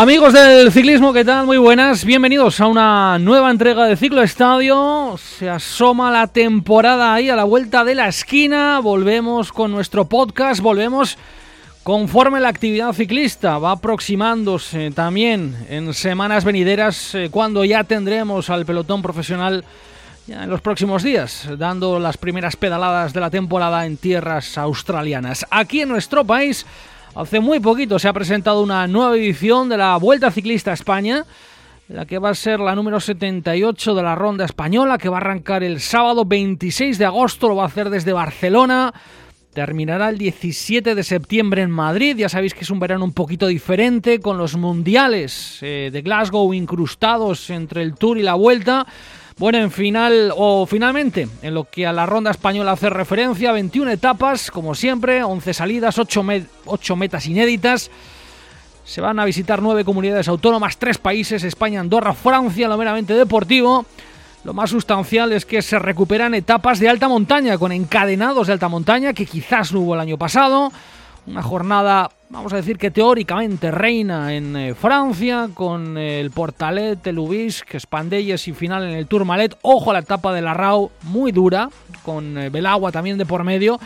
Amigos del ciclismo, ¿qué tal? Muy buenas, bienvenidos a una nueva entrega de Ciclo Estadio. Se asoma la temporada ahí a la vuelta de la esquina. Volvemos con nuestro podcast, volvemos conforme la actividad ciclista va aproximándose también en semanas venideras eh, cuando ya tendremos al pelotón profesional en los próximos días, dando las primeras pedaladas de la temporada en tierras australianas. Aquí en nuestro país Hace muy poquito se ha presentado una nueva edición de la Vuelta Ciclista a España, la que va a ser la número 78 de la Ronda Española, que va a arrancar el sábado 26 de agosto, lo va a hacer desde Barcelona. Terminará el 17 de septiembre en Madrid. Ya sabéis que es un verano un poquito diferente, con los mundiales eh, de Glasgow incrustados entre el Tour y la Vuelta. Bueno, en final, o finalmente, en lo que a la ronda española hace referencia, 21 etapas, como siempre, 11 salidas, 8, metas inéditas. Se van a visitar 9 comunidades autónomas, 3 países, España, Andorra, Francia, lo meramente deportivo. Lo más sustancial es que se recuperan etapas de alta montaña, con encadenados de alta montaña, que quizás no hubo el año pasado. Una jornada, vamos a decir que teóricamente reina en eh, Francia, con el Portalet, el Ubisque, Spandelles y final en el Tourmalet. Ojo a la etapa de la RAU, muy dura, con eh, Belagua también de por medio.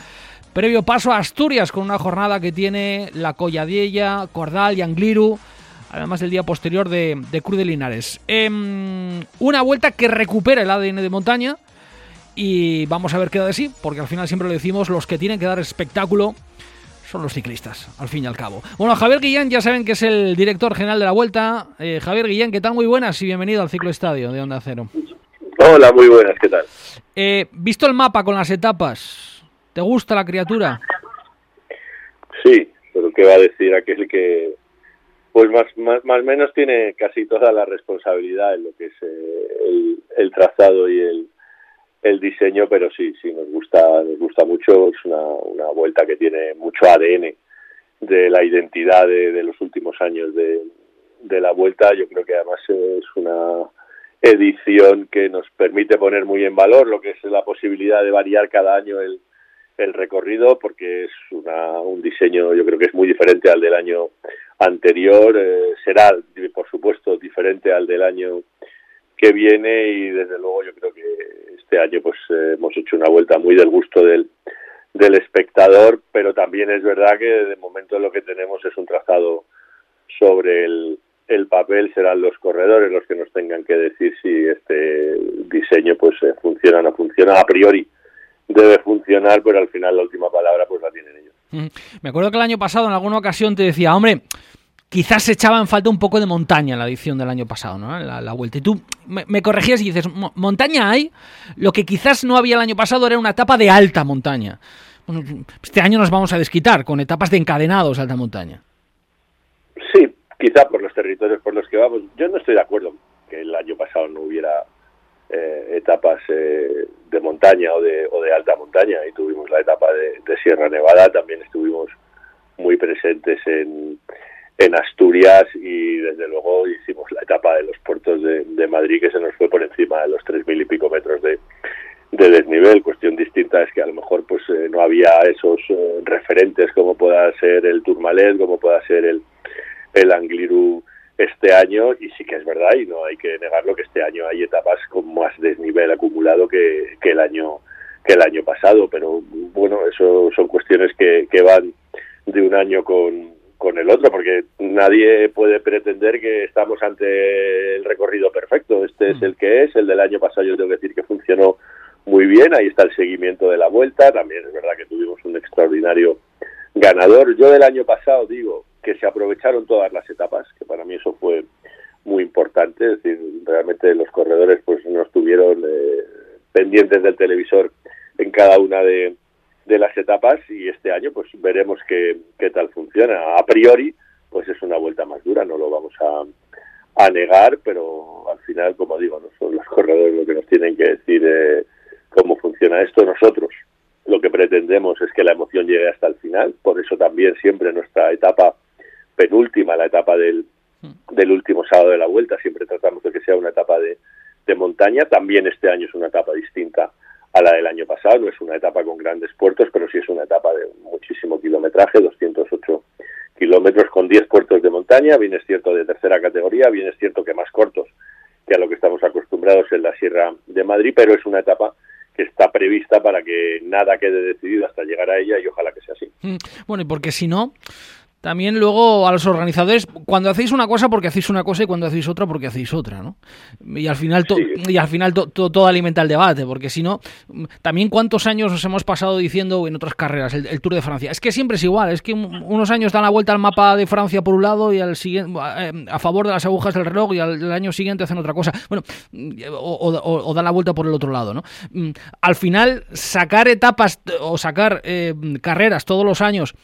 Previo paso a Asturias, con una jornada que tiene la Colladiella, Cordal y Angliru además del día posterior de, Cruz de Linares. Em, una vuelta que recupera el ADN de montaña y vamos a ver qué da de sí, porque al final siempre lo decimos, los que tienen que dar espectáculo son los ciclistas, al fin y al cabo. Bueno, Javier Guillén, ya saben que es el director general de la Vuelta. Eh, Javier Guillén, ¿qué tal? Muy buenas y bienvenido al Ciclo Estadio de Onda Cero. Hola, muy buenas, ¿qué tal? Eh, visto el mapa con las etapas, ¿te gusta la criatura? Sí, pero ¿qué va a decir aquel que, pues más, más, más o menos tiene casi toda la responsabilidad en lo que es eh, el, el, trazado y el, el diseño, pero sí, sí, nos gusta, nos gusta mucho. Es una, una vuelta que tiene mucho ADN de la identidad de, los últimos años de, de la vuelta. Yo creo que además es una edición que nos permite poner muy en valor lo que es la posibilidad de variar cada año el, el recorrido, porque es una, un diseño, yo creo que es muy diferente al del año anterior. Eh, será, por supuesto, diferente al del año que viene y desde luego yo creo que este año pues eh, hemos hecho una vuelta muy del gusto del, del espectador, pero también es verdad que de momento lo que tenemos es un trazado sobre el, el papel, serán los corredores los que nos tengan que decir si este diseño pues eh, funciona o no funciona. A priori debe funcionar, pero al final la última palabra pues la tienen ellos. Me acuerdo que el año pasado en alguna ocasión te decía, hombre, quizás se echaba en falta un poco de montaña en la edición del año pasado, ¿no? La, vuelta. Y tú me, corregías y dices, montaña hay, lo que quizás no había el año pasado era una etapa de alta montaña. este año nos vamos a desquitar con etapas de encadenados alta montaña. Sí, quizá por los territorios por los que vamos. Yo no estoy de acuerdo que el año pasado no hubiera eh, etapas eh, de montaña o de, o de alta montaña. Y tuvimos la etapa de Sierra Nevada, también estuvimos muy presentes en en Asturias y desde luego hicimos la etapa de los puertos de, Madrid que se nos fue por encima de los tres mil y pico metros de, desnivel. Cuestión distinta es que a lo mejor pues eh, no había esos eh, referentes como pueda ser el Tourmalet, como pueda ser el, el Angliru este año y sí que es verdad y no hay que negarlo que este año hay etapas con más desnivel acumulado que, que el año que el año pasado pero bueno eso son cuestiones que, que van de un año con, con el otro, porque nadie puede pretender que estamos ante el recorrido perfecto. Este es mm. el que es, el del año pasado yo tengo que decir que funcionó muy bien, ahí está el seguimiento de la vuelta, también es verdad que tuvimos un extraordinario ganador. Yo del año pasado digo que se aprovecharon todas las etapas, que para mí eso fue muy importante, es decir, realmente los corredores pues no estuvieron eh, pendientes del televisor en cada una de, de las etapas y este año pues veremos qué, qué tal funciona. A priori pues es una vuelta más dura, no lo vamos a, a negar, pero al final, como digo, no son los corredores los que nos tienen que decir eh, cómo funciona esto, nosotros lo que pretendemos es que la emoción llegue hasta el final, por eso también siempre nuestra etapa penúltima, la etapa del, del último sábado de la vuelta, siempre tratamos de que sea una etapa de, de montaña, también este año es una etapa distinta a la del año pasado, no es una etapa con grandes puertos, pero sí es una etapa de muchísimo kilometraje, 208 kilómetros con 10 puertos de montaña, bien es cierto de tercera categoría, bien es cierto que más cortos que a lo que estamos acostumbrados en la Sierra de Madrid, pero es una etapa que está prevista para que nada quede decidido hasta llegar a ella y ojalá que sea así. Mm, bueno, y porque si no, también luego a los organizadores, cuando hacéis una cosa porque hacéis una cosa y cuando hacéis otra porque hacéis otra, ¿no? Y al final, y al final todo alimenta el debate, porque si no, también cuántos años nos hemos pasado diciendo en otras carreras, el, Tour de Francia, es que siempre es igual, es que unos años dan la vuelta al mapa de Francia por un lado y al siguiente, eh, a favor de las agujas del reloj y al año siguiente hacen otra cosa, bueno, o, dan la vuelta por el otro lado, ¿no? Mm, al final, sacar etapas o sacar eh, carreras todos los años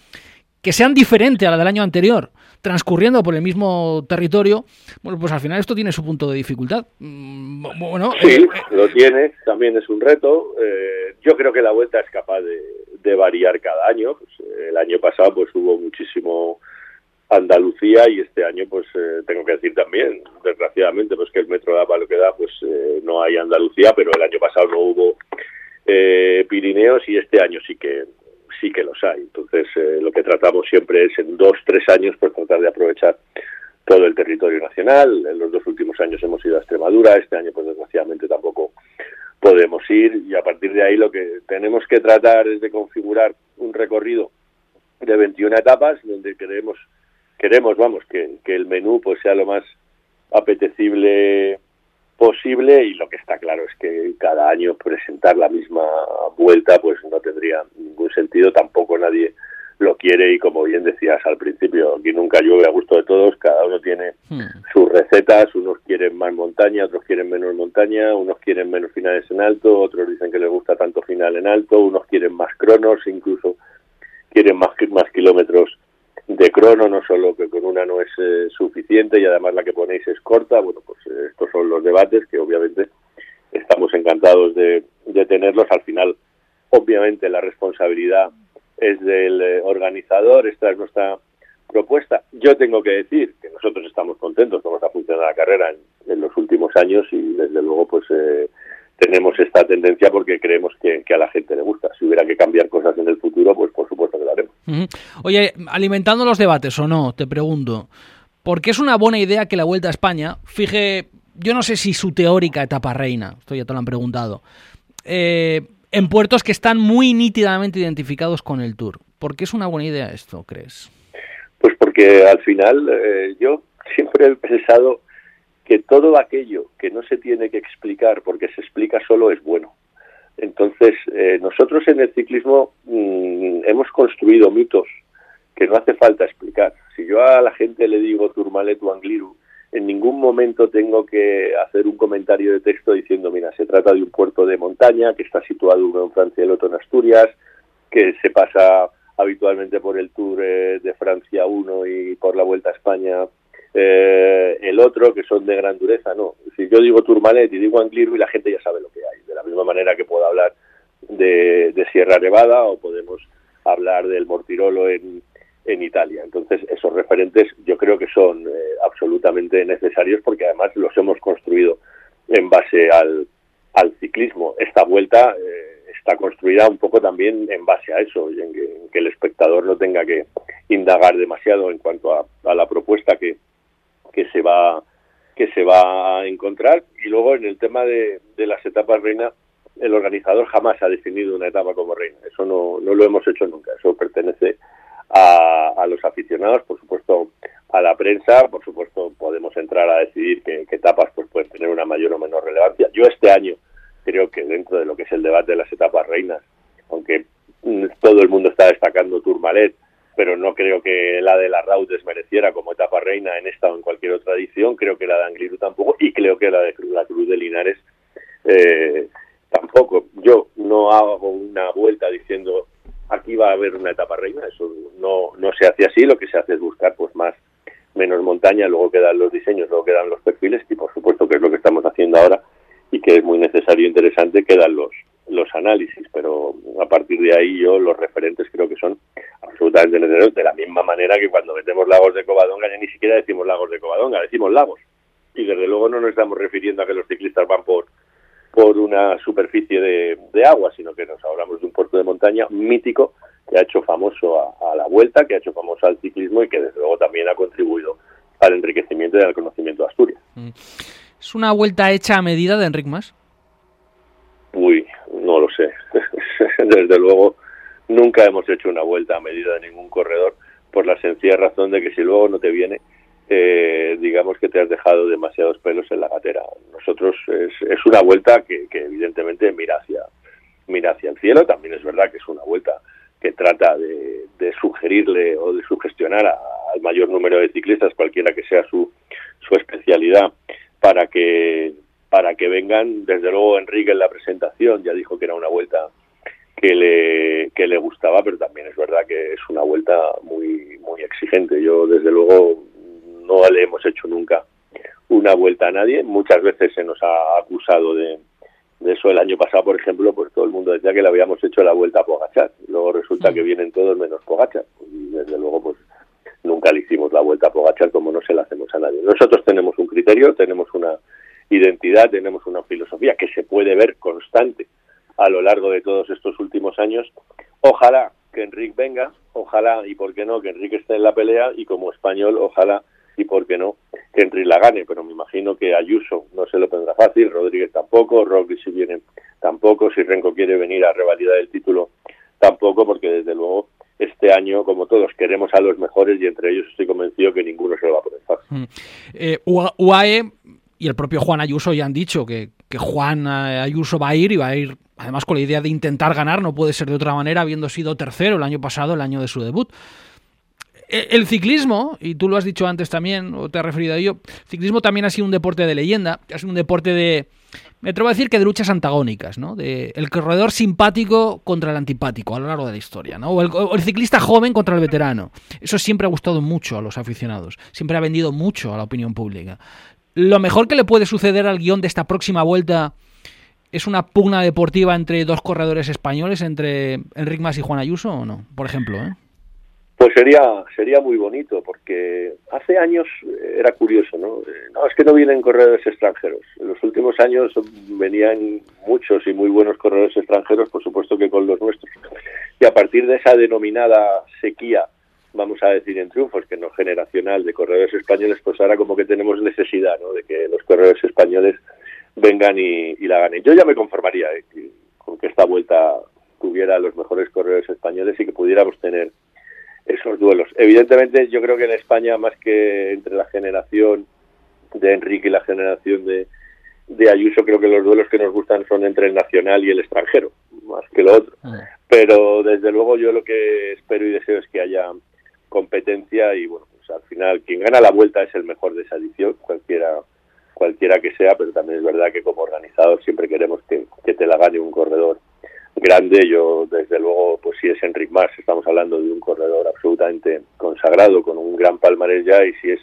que sean diferentes a la del año anterior, transcurriendo por el mismo territorio, bueno, pues al final esto tiene su punto de dificultad. Mm, bueno, sí, eh, eh, lo tiene, también es un reto. Eh, yo creo que la vuelta es capaz de, variar cada año. Pues, el año pasado pues hubo muchísimo Andalucía y este año pues tengo que decir también, desgraciadamente, pues que el metro da para lo que da, pues no hay Andalucía, pero el año pasado no hubo Pirineos y este año sí que sí que los hay. Entonces, eh, lo que tratamos siempre es en dos, tres años, pues tratar de aprovechar todo el territorio nacional. En los dos últimos años hemos ido a Extremadura, este año, pues desgraciadamente tampoco podemos ir y a partir de ahí lo que tenemos que tratar es de configurar un recorrido de 21 etapas donde queremos queremos vamos que, que el menú pues sea lo más apetecible posible y lo que está claro es que cada año presentar la misma vuelta pues no tendría ningún sentido, tampoco nadie lo quiere y como bien decías al principio, aquí nunca llueve a gusto de todos, cada uno tiene hmm. sus recetas, unos quieren más montaña, otros quieren menos montaña, unos quieren menos finales en alto, otros dicen que les gusta tanto final en alto, unos quieren más cronos, incluso quieren más, más kilómetros de crono, no solo que con una no es eh, suficiente y además la que ponéis es corta, bueno, pues eh, estos son los debates que obviamente estamos encantados de, tenerlos. Al final, obviamente la responsabilidad es del eh, organizador, esta es nuestra propuesta. Yo tengo que decir que nosotros estamos contentos cómo está funcionando la carrera en, los últimos años y desde luego pues tenemos esta tendencia porque creemos que, a la gente le gusta. Si hubiera que cambiar cosas en el futuro, pues por supuesto que lo haremos. Oye, alimentando los debates o no, te pregunto, ¿por qué es una buena idea que la Vuelta a España fije, yo no sé si su teórica etapa reina, esto ya te lo han preguntado, eh, en puertos que están muy nítidamente identificados con el Tour? ¿Por qué es una buena idea esto, crees? Pues porque al final eh, yo siempre he pensado que todo aquello que no se tiene que explicar porque se explica solo es bueno. Entonces, eh, nosotros en el ciclismo mm, hemos construido mitos que no hace falta explicar. Si yo a la gente le digo Turmalet o Angliru, en ningún momento tengo que hacer un comentario de texto diciendo, mira, se trata de un puerto de montaña que está situado uno en Francia y el otro en Asturias, que se pasa habitualmente por el Tour eh, de Francia 1 y por la Vuelta a España eh, el otro que son de gran dureza, no. Si yo digo Turmalet y digo Angliru y la gente ya sabe lo que hay, de la misma manera que puedo hablar de, Sierra Nevada o podemos hablar del Mortirolo en, en Italia. Entonces, esos referentes yo creo que son eh, absolutamente necesarios porque además los hemos construido en base al, al ciclismo. Esta vuelta eh, está construida un poco también en base a eso, y en que, el espectador no tenga que indagar demasiado en cuanto a, a la propuesta que, que se va que se va a encontrar. Y luego en el tema de, las etapas reina el organizador jamás ha definido una etapa como reina. Eso no, no lo hemos hecho nunca. Eso pertenece a, a los aficionados por supuesto a la prensa. Por supuesto podemos entrar a decidir qué, etapas pues pueden tener una mayor o menor relevancia. Yo este año creo que dentro de lo que es el debate de las etapas reinas aunque todo el mundo está destacando Tourmalet pero no creo que la de la Raud desmereciera como etapa reina en esta o en cualquier otra edición, creo que la de Angliru tampoco, y creo que la de la Cruz de Linares eh, tampoco. Yo no hago una vuelta diciendo aquí va a haber una etapa reina, eso no, no se hace así, lo que se hace es buscar pues más menos montaña, luego quedan los diseños, luego quedan los perfiles, y por supuesto que es lo que estamos haciendo ahora y que es muy necesario e interesante, quedan los, los análisis, pero a partir de ahí yo los referentes creo que son absolutamente de la misma manera que cuando metemos lagos de Covadonga ya ni siquiera decimos lagos de Covadonga, decimos lagos. Y desde luego no nos estamos refiriendo a que los ciclistas van por por una superficie de, de agua, sino que nos hablamos de un puerto de montaña mítico que ha hecho famoso a, la vuelta, que ha hecho famoso al ciclismo y que desde luego también ha contribuido al enriquecimiento y al conocimiento de Asturias. Mm. ¿Es una vuelta hecha a medida de Enric Mas? Uy, no lo sé. desde luego nunca hemos hecho una vuelta a medida de ningún corredor por la sencilla razón de que si luego no te viene, eh, digamos que te has dejado demasiados pelos en la gatera. Nosotros es, es una vuelta que, que, evidentemente mira hacia, mira hacia el cielo, también es verdad que es una vuelta que trata de, de sugerirle o de sugestionar al mayor número de ciclistas, cualquiera que sea su, su especialidad, para que para que vengan. Desde luego Enrique en la presentación ya dijo que era una vuelta que le, que le gustaba, pero también es verdad que es una vuelta muy, muy exigente. Yo desde luego no le hemos hecho nunca una vuelta a nadie. Muchas veces se nos ha acusado de, de eso. El año pasado, por ejemplo, pues todo el mundo decía que le habíamos hecho la vuelta a Pogachar. Luego resulta que vienen todos menos Pogachar. Y desde luego, pues nunca le hicimos la vuelta a Pogachar como no se la hacemos a nadie. Nosotros tenemos un criterio, tenemos una identidad, tenemos una filosofía que se puede ver constante a lo largo de todos estos últimos años. Ojalá que Enrique venga, ojalá y por qué no que Enrique esté en la pelea y como español, ojalá y por qué no que Enrique la gane, pero me imagino que Ayuso no se lo tendrá fácil, Rodríguez tampoco, Roglic si viene tampoco, si Renko quiere venir a revalidar el título tampoco, porque desde luego este año, como todos, queremos a los mejores y entre ellos estoy convencido que ninguno se lo va a poner fácil. Mm. Eh, UAE y el propio Juan Ayuso ya han dicho que, que Juan eh, Ayuso va a ir y va a ir además con la idea de intentar ganar, no puede ser de otra manera, habiendo sido tercero el año pasado, el año de su debut. E, el ciclismo, y tú lo has dicho antes también, o te has referido a ello, el ciclismo también ha sido un deporte de leyenda, ha sido un deporte de, me atrevo a decir que de luchas antagónicas, ¿no? De el corredor simpático contra el antipático a lo largo de la historia, ¿no? O el, o el, ciclista joven contra el veterano. Eso siempre ha gustado mucho a los aficionados, siempre ha vendido mucho a la opinión pública. Lo mejor que le puede suceder al guion de esta próxima vuelta es una pugna deportiva entre dos corredores españoles, entre Enric Mas y Juan Ayuso, ¿o no? Por ejemplo, ¿eh? Pues sería sería muy bonito, porque hace años era curioso, ¿no? Eh, no, es que no vienen corredores extranjeros. En los últimos años venían muchos y muy buenos corredores extranjeros, por supuesto que con los nuestros. Y a partir de esa denominada sequía, vamos a decir en triunfos, que no generacional, de corredores españoles, pues ahora como que tenemos necesidad, ¿no? De que los corredores españoles vengan y, la ganen. Yo ya me conformaría ¿eh? con que esta vuelta tuviera los mejores corredores españoles y que pudiéramos tener esos duelos. Evidentemente, yo creo que en España, más que entre la generación de Enrique y la generación de, de Ayuso, creo que los duelos que nos gustan son entre el nacional y el extranjero, más que lo otro. Ah. Pero desde luego yo lo que espero y deseo es que haya competencia y bueno, pues al final quien gana la vuelta es el mejor de esa edición, cualquiera cualquiera que sea, pero también es verdad que como organizador siempre queremos que, te la gane un corredor grande. Yo, desde luego, pues si es Enric Mas, estamos hablando de un corredor absolutamente consagrado, con un gran palmarés ya, y si es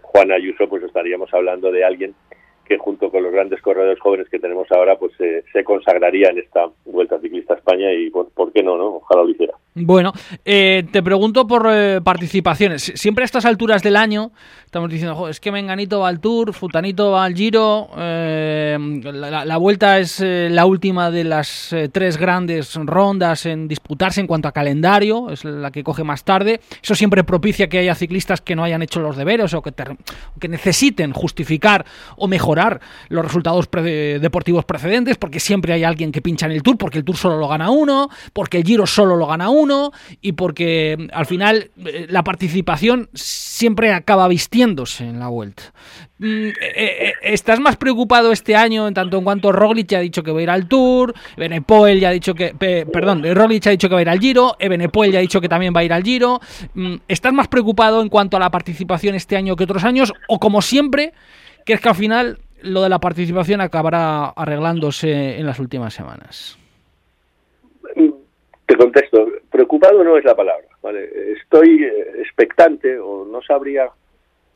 Juan Ayuso, pues estaríamos hablando de alguien que junto con los grandes corredores jóvenes que tenemos ahora, pues se consagraría en esta Vuelta Ciclista a España y por qué no, ¿no? Ojalá lo hiciera. Bueno, eh, te pregunto por eh, participaciones. Siempre a estas alturas del año estamos diciendo, es que Menganito va al Tour, Futanito va al Giro, eh, la, vuelta es la última de las tres grandes rondas en disputarse en cuanto a calendario, es la que coge más tarde. Eso siempre propicia que haya ciclistas que no hayan hecho los deberes o que, que necesiten justificar o mejorar los resultados deportivos precedentes, porque siempre hay alguien que pincha en el Tour, porque el Tour solo lo gana uno, porque el Giro solo lo gana uno uno y porque mm, al final eh, la participación siempre acaba vistiéndose en la vuelta. Mm, eh, eh, ¿Estás más preocupado este año en tanto en cuanto Roglic ya ha dicho que va a ir al Tour, Benepoel ya ha dicho que, perdón, Roglic ha dicho que va a ir al Giro, Ebenepoel ya ha dicho que también va a ir al Giro? Mm, ¿Estás más preocupado en cuanto a la participación este año que otros años o como siempre, que es que al final lo de la participación acabará arreglándose en las últimas semanas? Te contesto, preocupado no es la palabra, ¿vale? Estoy eh, expectante o no sabría,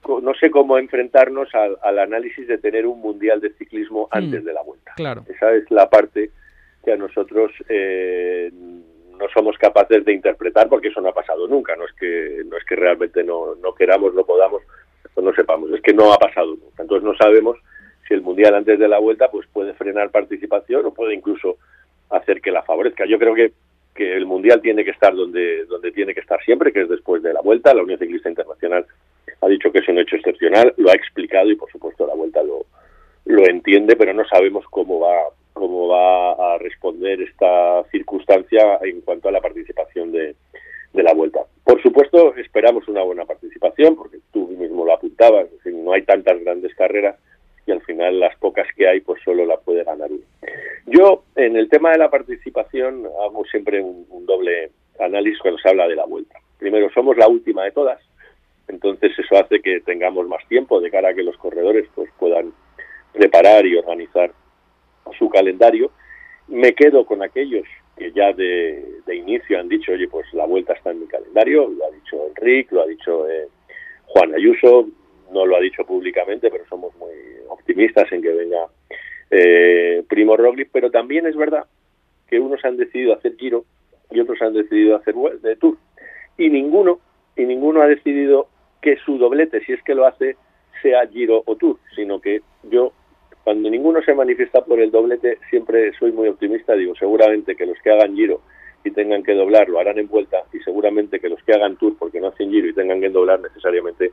no sé cómo enfrentarnos al, análisis de tener un mundial de ciclismo mm. antes de la vuelta. Claro. Esa es la parte que a nosotros eh, no somos capaces de interpretar porque eso no ha pasado nunca. No es que no es que realmente no, no queramos, no podamos o no sepamos, es que no ha pasado nunca. Entonces no sabemos si el mundial antes de la vuelta pues puede frenar participación o puede incluso hacer que la favorezca. Yo creo que que el mundial tiene que estar donde donde tiene que estar siempre, que es después de la vuelta. La Unión Ciclista Internacional ha dicho que es un hecho excepcional, lo ha explicado y por supuesto la vuelta lo lo entiende, pero no sabemos cómo va cómo va a responder esta circunstancia en cuanto a la participación de, de la vuelta. Por supuesto, esperamos una buena participación, porque tú mismo lo apuntabas, no hay tantas grandes carreras y al final las pocas que hay, pues solo la puede ganar uno. Yo, en el tema de la participación, hago siempre un, doble análisis cuando se habla de la vuelta. Primero, somos la última de todas, entonces eso hace que tengamos más tiempo de cara a que los corredores pues puedan preparar y organizar su calendario. Me quedo con aquellos que ya de, inicio han dicho, oye, pues la vuelta está en mi calendario, lo ha dicho Enrique, lo ha dicho eh, Juan Ayuso, no lo ha dicho públicamente, pero somos muy optimistas en que venga eh, Primo Roglic, pero también es verdad que unos han decidido hacer Giro y otros han decidido hacer de Tour. Y ninguno y ninguno ha decidido que su doblete, si es que lo hace, sea Giro o Tour, sino que yo cuando ninguno se manifiesta por el doblete, siempre soy muy optimista, digo, seguramente que los que hagan giro y tengan que doblar lo harán en vuelta y seguramente que los que hagan tour porque no hacen giro y tengan que doblar necesariamente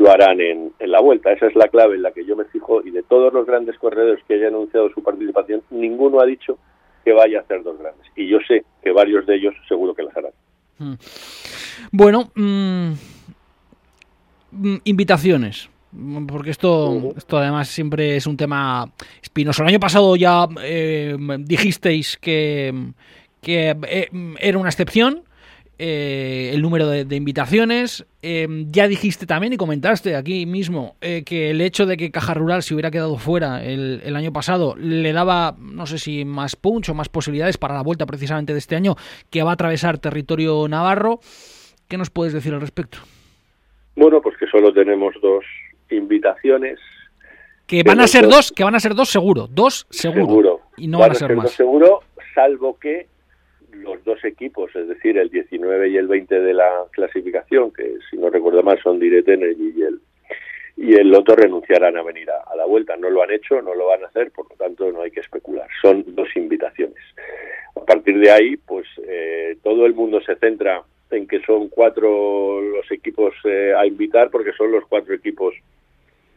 lo harán en, la vuelta. Esa es la clave en la que yo me fijo y de todos los grandes corredores que hayan anunciado su participación, ninguno ha dicho que vaya a hacer dos grandes. Y yo sé que varios de ellos seguro que las harán. Hmm. Bueno, mm, mm, invitaciones. Porque esto, esto además siempre es un tema espinoso. El año pasado ya eh, dijisteis que, que eh, era una excepción eh, el número de, invitaciones. ya dijiste también y comentaste aquí mismo que el hecho de que Caja Rural se hubiera quedado fuera el, el, año pasado le daba, no sé si más punch o más posibilidades para la vuelta precisamente de este año que va a atravesar territorio navarro. ¿Qué nos puedes decir al respecto? Bueno, pues que solo tenemos dos invitaciones. Que van a ser dos, que van a ser dos seguro, dos seguro. Y no van, a ser, más. seguro, salvo que los dos equipos, es decir, el 19 y el 20 de la clasificación, que si no recuerdo mal son Direct Energy y el, y el Loto renunciarán a venir a, la vuelta. No lo han hecho, no lo van a hacer, por lo tanto no hay que especular. Son dos invitaciones. A partir de ahí, pues eh, todo el mundo se centra en que son cuatro los equipos eh, a invitar, porque son los cuatro equipos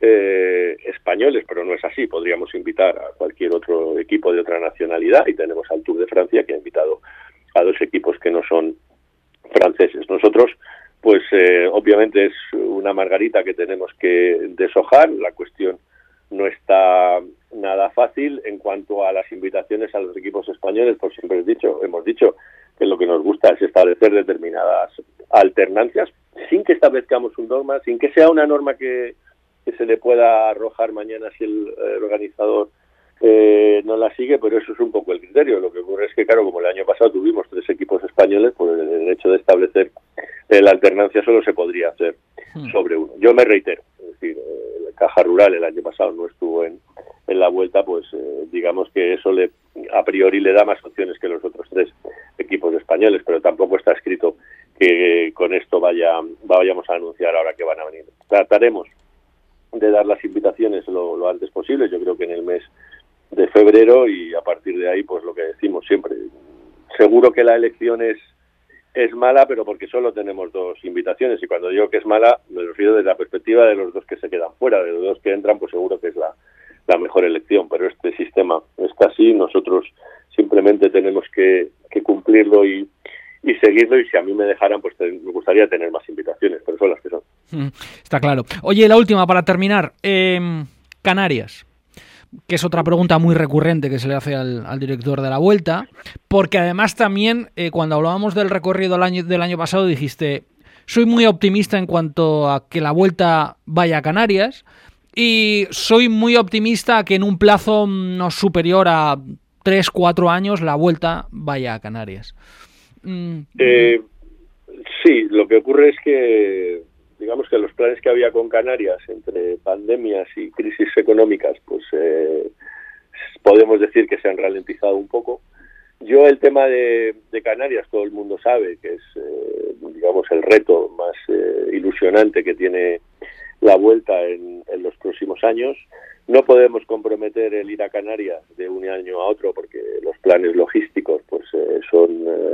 eh, españoles, pero no es así. Podríamos invitar a cualquier otro equipo de otra nacionalidad y tenemos al Tour de Francia que ha invitado a dos equipos que no son franceses. Nosotros, pues eh, obviamente es una margarita que tenemos que deshojar. La cuestión no está nada fácil en cuanto a las invitaciones a los equipos españoles, por siempre he dicho, hemos dicho que lo que nos gusta es establecer determinadas alternancias sin que establezcamos un dogma, sin que sea una norma que se le pueda arrojar mañana si el, organizador eh, no la sigue, pero eso es un poco el criterio. Lo que ocurre es que, claro, como el año pasado tuvimos tres equipos españoles, pues el hecho de establecer eh, la alternancia solo se podría hacer hmm. sobre uno. Yo me reitero, es decir, eh, la Caja Rural el año pasado no estuvo en, en la vuelta, pues digamos que eso le a priori le da más opciones que los otros tres equipos españoles, pero tampoco está escrito que con esto vaya vayamos a anunciar ahora que van a venir. Trataremos de dar las invitaciones lo, antes posible, yo creo que en el mes de febrero y a partir de ahí pues lo que decimos siempre. Seguro que la elección es, es mala, pero porque solo tenemos dos invitaciones y cuando digo que es mala me refiero desde la perspectiva de los dos que se quedan fuera, de los dos que entran pues seguro que es la, la mejor elección, pero este sistema está así, nosotros simplemente tenemos que, que cumplirlo y, y seguirlo y si a mí me dejaran pues me gustaría tener más invitaciones, pero son las que son. Mm, está claro. Oye, la última para terminar. Em, Canarias que es otra pregunta muy recurrente que se le hace al, director de la vuelta, porque además también eh, cuando hablábamos del recorrido del año, del año pasado dijiste, soy muy optimista en cuanto a que la vuelta vaya a Canarias y soy muy optimista que en un plazo no superior a 3, 4 años la vuelta vaya a Canarias. Mm. Eh, sí, lo que ocurre es que digamos que los planes que había con Canarias entre pandemias y crisis económicas, pues eh, podemos decir que se han ralentizado un poco Yo el tema de, Canarias, todo el mundo sabe que es, eh, digamos, el reto más eh, ilusionante que tiene la vuelta en, los próximos años. No podemos comprometer el ir a Canarias de un año a otro porque los planes logísticos pues eh, son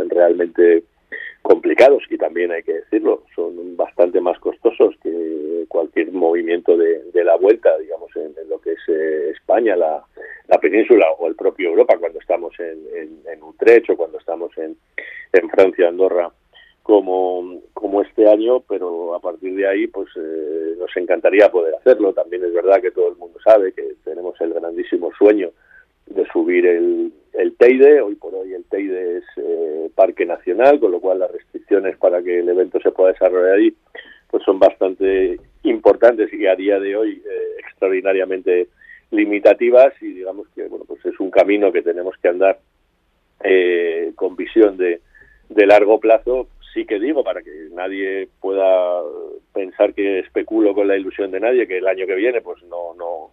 realmente complicados y también hay que decirlo, son bastante más costosos que cualquier movimiento de, la vuelta, digamos, en, lo que es España, la, la península o el propio Europa cuando estamos en, en, Utrecht o cuando estamos en, en Francia, Andorra, como, como este año, pero a partir de ahí pues eh, nos encantaría poder hacerlo. También es verdad que todo el mundo sabe que tenemos el grandísimo sueño de subir el, el Teide. Hoy por hoy el Teide es eh, parque nacional, con lo cual las restricciones para que el evento se pueda desarrollar ahí pues son bastante importantes y a día de hoy eh, extraordinariamente limitativas y digamos que bueno pues es un camino que tenemos que andar eh, con visión de, de largo plazo sí que digo para que nadie pueda pensar que especulo con la ilusión de nadie que el año que viene pues no no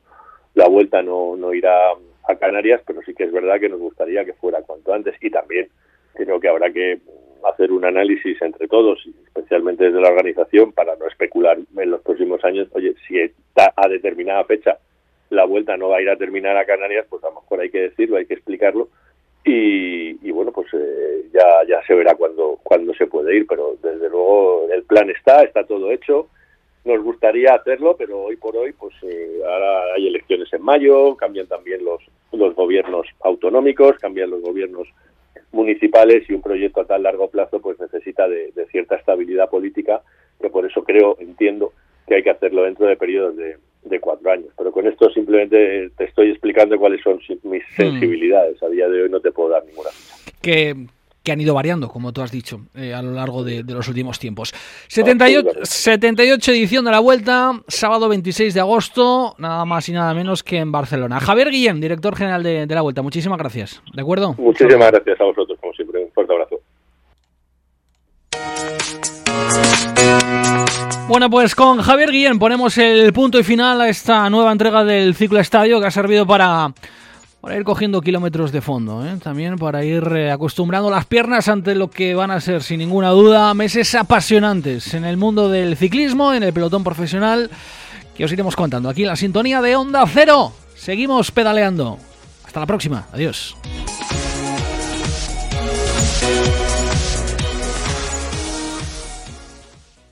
la vuelta no, no irá a Canarias pero sí que es verdad que nos gustaría que fuera cuanto antes y también creo que habrá que hacer un análisis entre todos, y especialmente desde la organización, para no especular en los próximos años, oye, si está a determinada fecha la vuelta no va a ir a terminar a Canarias, pues a lo mejor hay que decirlo, hay que explicarlo. Y, bueno, pues eh, ya, ya se verá cuando, cuando se puede ir, pero desde luego el plan está, está todo hecho. Nos gustaría hacerlo, pero hoy por hoy, pues eh, ahora hay elecciones en mayo, cambian también los, los gobiernos autonómicos, cambian los gobiernos municipales y un proyecto a tan largo plazo pues necesita de, de cierta estabilidad política, que por eso creo, entiendo, que hay que hacerlo dentro de periodos de, de cuatro años. Pero con esto simplemente te estoy explicando cuáles son mis hmm. sensibilidades. A día de hoy no te puedo dar ninguna Que, que han ido variando, como tú has dicho, eh, a lo largo de, los últimos tiempos. 78, 78 edición de la Vuelta, sábado 26 de agosto, nada más y nada menos que en Barcelona. Javier Guillén, director general de, de la Vuelta, muchísimas gracias. ¿De acuerdo? Muchísimas gracias a vosotros, como siempre. Un fuerte abrazo. Bueno, pues con Javier Guillén ponemos el punto y final a esta nueva entrega del ciclo estadio que ha servido para, ir cogiendo kilómetros de fondo, ¿eh? también para ir eh, acostumbrando las piernas ante lo que van a ser, sin ninguna duda, meses apasionantes en el mundo del ciclismo, en el pelotón profesional, que os iremos contando aquí en la sintonía de Onda Cero. Seguimos pedaleando. Hasta la próxima. Adiós.